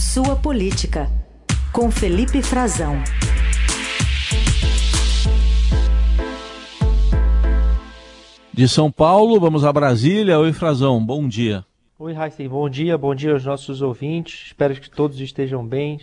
Sua Política, com Felipe Frazão. De São Paulo, vamos a Brasília. Oi, Frazão, bom dia. Oi, Raíssa, bom dia, bom dia aos nossos ouvintes. Espero que todos estejam bem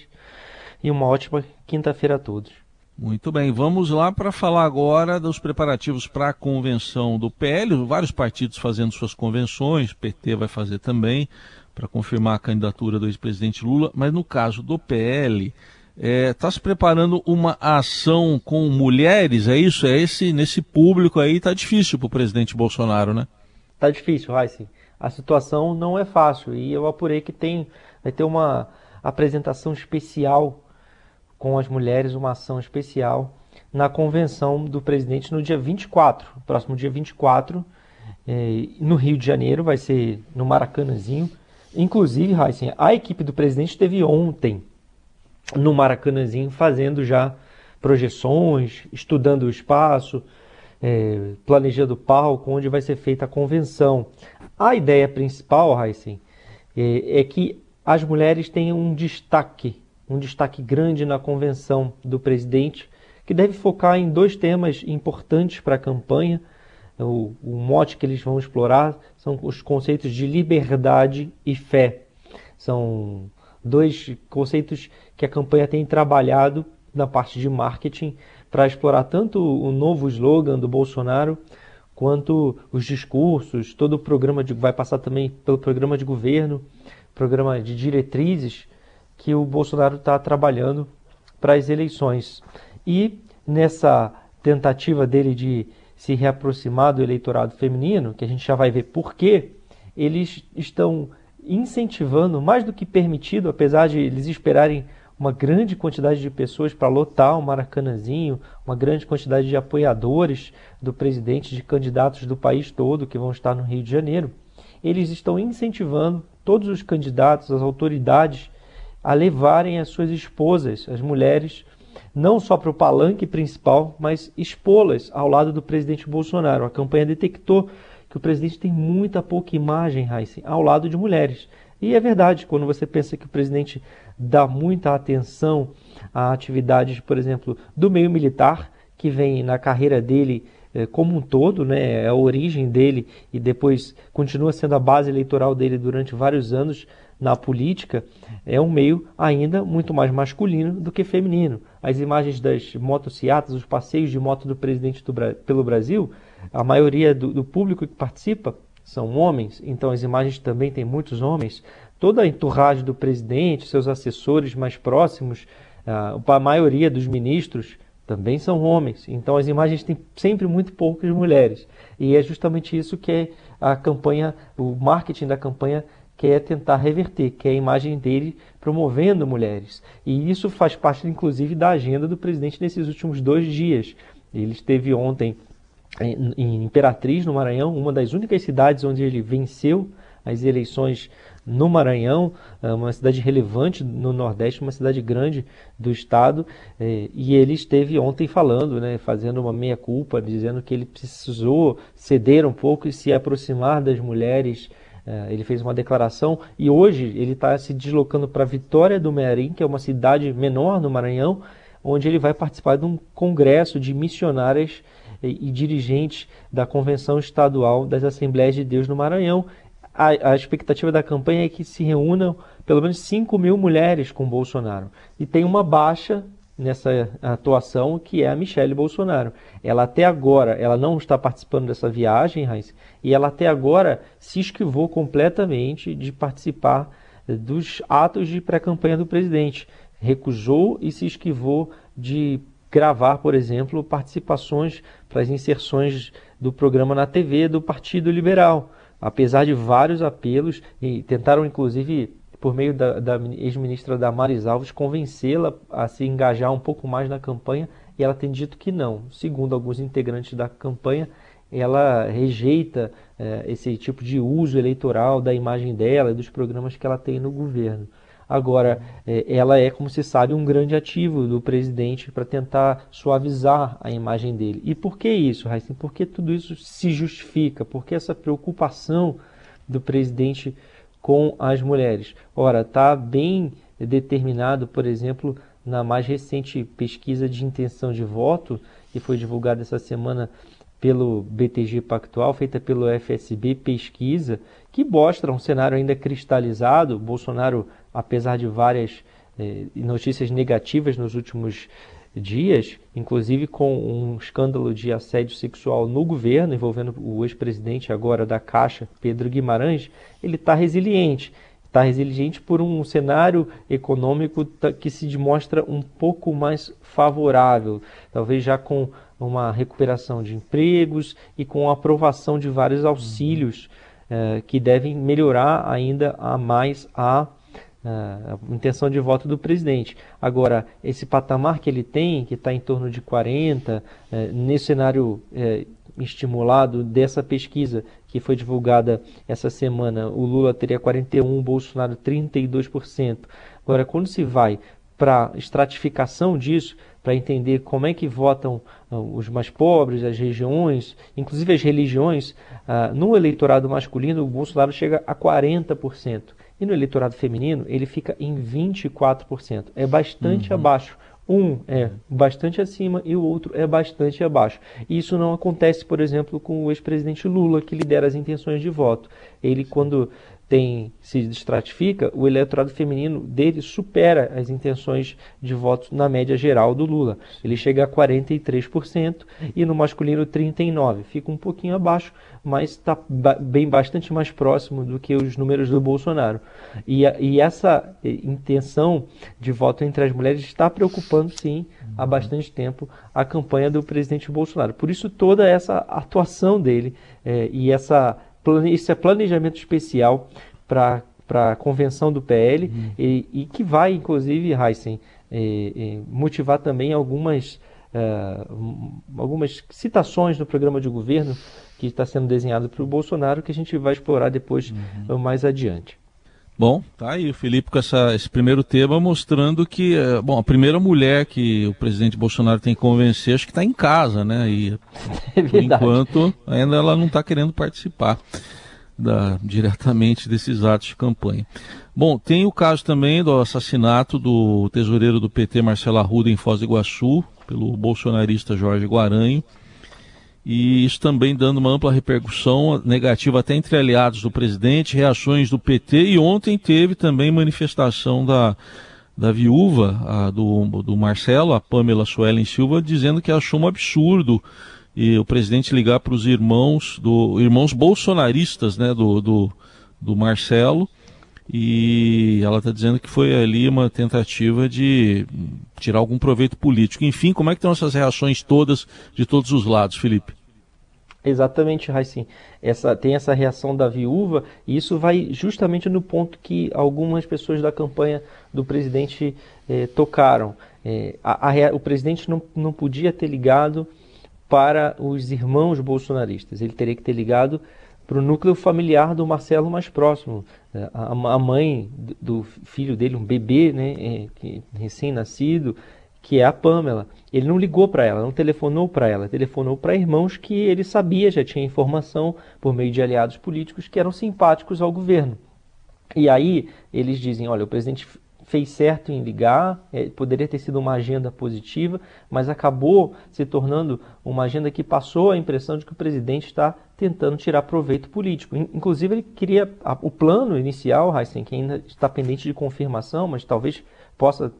e uma ótima quinta-feira a todos. Muito bem, vamos lá para falar agora dos preparativos para a convenção do PL. Vários partidos fazendo suas convenções, PT vai fazer também, para confirmar a candidatura do ex-presidente Lula. Mas no caso do PL, está é, tá se preparando uma ação com mulheres, é isso? É esse nesse público aí está difícil para o presidente Bolsonaro, né? Está difícil, Raíssa. A situação não é fácil e eu apurei que tem vai ter uma apresentação especial com as mulheres uma ação especial na convenção do presidente no dia 24, próximo dia 24, eh, no Rio de Janeiro, vai ser no Maracanãzinho. Inclusive, Heisen, a equipe do presidente esteve ontem no Maracanãzinho fazendo já projeções, estudando o espaço, eh, planejando o palco, onde vai ser feita a convenção. A ideia principal, Heisen, eh, é que as mulheres tenham um destaque um destaque grande na convenção do presidente, que deve focar em dois temas importantes para a campanha. O, o, mote que eles vão explorar são os conceitos de liberdade e fé. São dois conceitos que a campanha tem trabalhado na parte de marketing para explorar tanto o novo slogan do Bolsonaro quanto os discursos, todo o programa de, vai passar também pelo programa de governo, programa de diretrizes que o Bolsonaro está trabalhando para as eleições. E nessa tentativa dele de se reaproximar do eleitorado feminino, que a gente já vai ver por quê, eles estão incentivando, mais do que permitido, apesar de eles esperarem uma grande quantidade de pessoas para lotar o Maracanãzinho, uma grande quantidade de apoiadores do presidente, de candidatos do país todo que vão estar no Rio de Janeiro. Eles estão incentivando todos os candidatos, as autoridades a levarem as suas esposas, as mulheres, não só para o palanque principal, mas expô-las ao lado do presidente Bolsonaro. A campanha detectou que o presidente tem muita pouca imagem, Heisen, ao lado de mulheres. E é verdade, quando você pensa que o presidente dá muita atenção a atividades, por exemplo, do meio militar, que vem na carreira dele eh, como um todo, né, é a origem dele e depois continua sendo a base eleitoral dele durante vários anos, na política é um meio ainda muito mais masculino do que feminino. As imagens das motocicletas, os passeios de moto do presidente do, pelo Brasil, a maioria do, do, público que participa são homens, então as imagens também têm muitos homens. Toda a entourage do presidente, seus assessores mais próximos, a maioria dos ministros também são homens. Então as imagens têm sempre muito poucas mulheres. E é justamente isso que a campanha, o marketing da campanha quer tentar reverter, que é a imagem dele promovendo mulheres. E isso faz parte, inclusive, da agenda do presidente nesses últimos dois dias. Ele esteve ontem em Imperatriz, no Maranhão, uma das únicas cidades onde ele venceu as eleições no Maranhão, é uma cidade relevante no Nordeste, uma cidade grande do estado, é, e ele esteve ontem falando, né, fazendo uma meia-culpa, dizendo que ele precisou ceder um pouco e se aproximar das mulheres é, ele fez uma declaração e hoje ele está se deslocando para Vitória do Mearim, que é uma cidade menor no Maranhão, onde ele vai participar de um congresso de missionárias e, e dirigentes da Convenção Estadual das Assembleias de Deus no Maranhão. A, a, expectativa da campanha é que se reúnam pelo menos 5 mil mulheres com Bolsonaro. E tem uma baixa nessa atuação, que é a Michelle Bolsonaro. Ela até agora, ela não está participando dessa viagem, Heinz, e ela até agora se esquivou completamente de participar dos atos de pré-campanha do presidente. Recusou e se esquivou de gravar, por exemplo, participações para as inserções do programa na TV do Partido Liberal. Apesar de vários apelos, e tentaram inclusive por meio da, da ex-ministra Damares Alves, convencê-la a se engajar um pouco mais na campanha e ela tem dito que não. Segundo alguns integrantes da campanha, ela rejeita é, esse tipo de uso eleitoral da imagem dela e dos programas que ela tem no governo. Agora, é, ela é, como se sabe, um grande ativo do presidente para tentar suavizar a imagem dele. E por que isso, Raíssa? Por que tudo isso se justifica? Por que essa preocupação do presidente com as mulheres. Ora, está bem determinado, por exemplo, na mais recente pesquisa de intenção de voto, que foi divulgada essa semana pelo BTG Pactual, feita pelo FSB Pesquisa, que mostra um cenário ainda cristalizado. Bolsonaro, apesar de várias eh, notícias negativas nos últimos dias, inclusive com um escândalo de assédio sexual no governo, envolvendo o ex-presidente agora da Caixa, Pedro Guimarães, ele está resiliente. Está resiliente por um cenário econômico que se demonstra um pouco mais favorável, talvez já com uma recuperação de empregos e com a aprovação de vários auxílios eh, que devem melhorar ainda a mais a a intenção de voto do presidente. Agora, esse patamar que ele tem, que está em torno de 40, é, nesse cenário é, estimulado dessa pesquisa que foi divulgada essa semana, o Lula teria 41, o Bolsonaro 32%. Agora, quando se vai para estratificação disso, para entender como é que votam uh, os mais pobres, as regiões, inclusive as religiões, uh, no eleitorado masculino, o Bolsonaro chega a 40%. E no eleitorado feminino, ele fica em 24%. É bastante uhum. abaixo. Um é bastante acima e o outro é bastante abaixo. Isso não acontece, por exemplo, com o ex-presidente Lula, que lidera as intenções de voto. Ele, quando tem se estratifica, o eleitorado feminino dele supera as intenções de voto na média geral do Lula. Ele chega a 43% e no masculino 39%. Fica um pouquinho abaixo, mas está bem bastante mais próximo do que os números do Bolsonaro. E, e essa intenção de voto entre as mulheres está preocupando, sim, há uhum. bastante tempo a campanha do presidente Bolsonaro. Por isso toda essa atuação dele é, e essa isso é planejamento especial para a convenção do PL uhum. e, e, que vai, inclusive, Heisen, é, é, motivar também algumas, é, algumas citações no programa de governo que está sendo desenhado para o Bolsonaro que a gente vai explorar depois uhum. mais adiante. Bom, tá aí o Felipe com essa, esse primeiro tema mostrando que, bom, a primeira mulher que o presidente Bolsonaro tem que convencer, acho que está em casa, né? E é por enquanto ainda ela não está querendo participar da, diretamente desses atos de campanha. Bom, tem o caso também do assassinato do tesoureiro do PT, Marcelo Arruda, em Foz do Iguaçu, pelo bolsonarista Jorge Guaranho e isso também dando uma ampla repercussão negativa até entre aliados do presidente, reações do PT e ontem teve também manifestação da, da viúva a, do, do Marcelo, a Pamela Suelen Silva, dizendo que achou um absurdo e o presidente ligar para os irmãos do irmãos bolsonaristas né, do, do, do Marcelo e ela está dizendo que foi ali uma tentativa de tirar algum proveito político. Enfim, como é que estão essas reações todas de todos os lados, Felipe? Exatamente, Raicin. Essa, tem essa reação da viúva, e isso vai justamente no ponto que algumas pessoas da campanha do presidente eh, tocaram. Eh, a, a, o presidente não, não podia ter ligado para os irmãos bolsonaristas, ele teria que ter ligado para o núcleo familiar do Marcelo mais próximo. É, a, mãe do filho dele, um bebê né, é, recém-nascido, que é a Pamela. Ele não ligou para ela, não telefonou para ela, telefonou para irmãos que ele sabia, já tinha informação por meio de aliados políticos que eram simpáticos ao governo. E aí eles dizem: olha, o presidente fez certo em ligar, é, poderia ter sido uma agenda positiva, mas acabou se tornando uma agenda que passou a impressão de que o presidente está tentando tirar proveito político. Inclusive, ele queria. A, o plano inicial, Heisen, que ainda está pendente de confirmação, mas talvez possa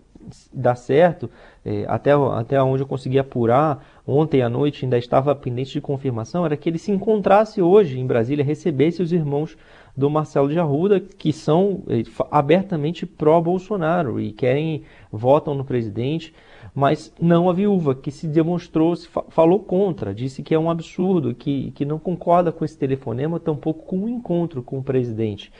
dar certo, é, até, até onde eu consegui apurar, ontem à noite ainda estava pendente de confirmação, era que ele se encontrasse hoje em Brasília, recebesse os irmãos do Marcelo de Arruda, que são eh, abertamente pró-Bolsonaro e querem, votam no presidente, mas não a viúva, que se demonstrou, se falou contra, disse que é um absurdo, que, que não concorda com esse telefonema, tampouco com o um encontro com o presidente.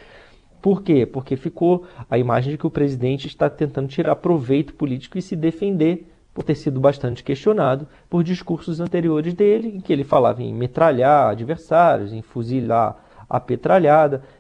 Por quê? Porque ficou a imagem de que o presidente está tentando tirar proveito político e se defender por ter sido bastante questionado por discursos anteriores dele, em que ele falava em metralhar adversários, em fuzilar a.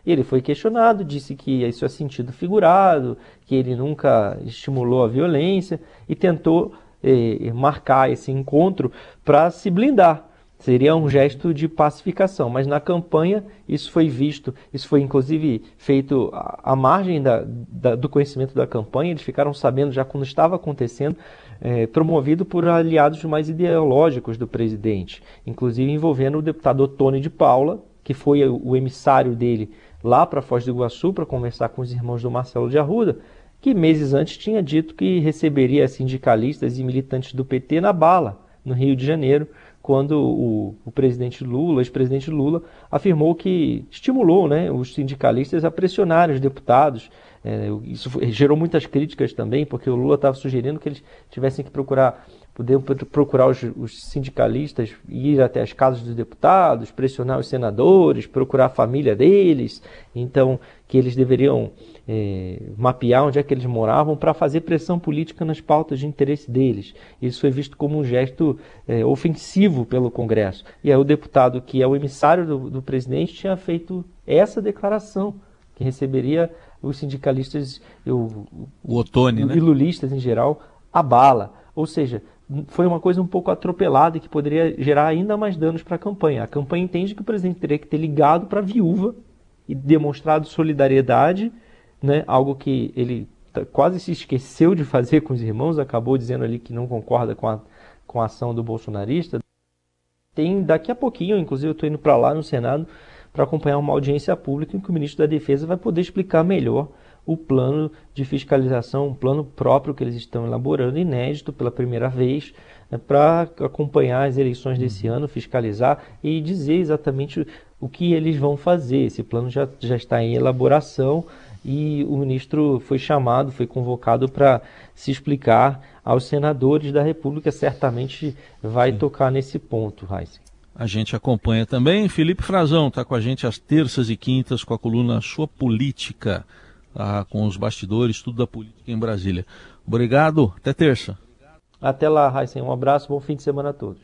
E ele foi questionado, disse que isso é sentido figurado, que ele nunca estimulou a violência e tentou eh, marcar esse encontro para se blindar. Seria um gesto de pacificação, mas na campanha isso foi visto, isso foi inclusive feito à margem da, da, do conhecimento da campanha, eles ficaram sabendo já quando estava acontecendo, é, promovido por aliados mais ideológicos do presidente, inclusive envolvendo o deputado Tony de Paula, que foi o emissário dele lá para Foz do Iguaçu para conversar com os irmãos do Marcelo de Arruda, que meses antes tinha dito que receberia sindicalistas e militantes do PT na bala, no Rio de Janeiro, quando o, o presidente Lula, ex-presidente Lula, afirmou que estimulou né, os sindicalistas a pressionar os deputados. É, isso gerou muitas críticas também, porque o Lula estava sugerindo que eles tivessem que procurar poder procurar os, os, sindicalistas, ir até as casas dos deputados, pressionar os senadores, procurar a família deles, então que eles deveriam é, mapear onde é que eles moravam para fazer pressão política nas pautas de interesse deles. Isso foi visto como um gesto é, ofensivo pelo Congresso. E aí o deputado, que é o emissário do, do presidente, tinha feito essa declaração, que receberia os sindicalistas o, o Otone, e né? lulistas em geral a bala. Ou seja, foi uma coisa um pouco atropelada e que poderia gerar ainda mais danos para a campanha. A campanha entende que o presidente teria que ter ligado para a viúva e demonstrado solidariedade, né, algo que ele quase se esqueceu de fazer com os irmãos, acabou dizendo ali que não concorda com a, com a ação do bolsonarista. Tem daqui a pouquinho, inclusive eu estou indo para lá no Senado para acompanhar uma audiência pública em que o ministro da Defesa vai poder explicar melhor o plano de fiscalização, um plano próprio que eles estão elaborando, inédito pela primeira vez, né, para acompanhar as eleições desse ano, fiscalizar e dizer exatamente o que eles vão fazer. Esse plano já, já está em elaboração e o ministro foi chamado, foi convocado para se explicar aos senadores da República, certamente vai Sim. tocar nesse ponto, Raíssa. A gente acompanha também. Felipe Frazão está com a gente às terças e quintas com a coluna Sua Política ah, com os bastidores, tudo da política em Brasília. Obrigado, até terça. Até lá, Raíssen. Um abraço, bom fim de semana a todos.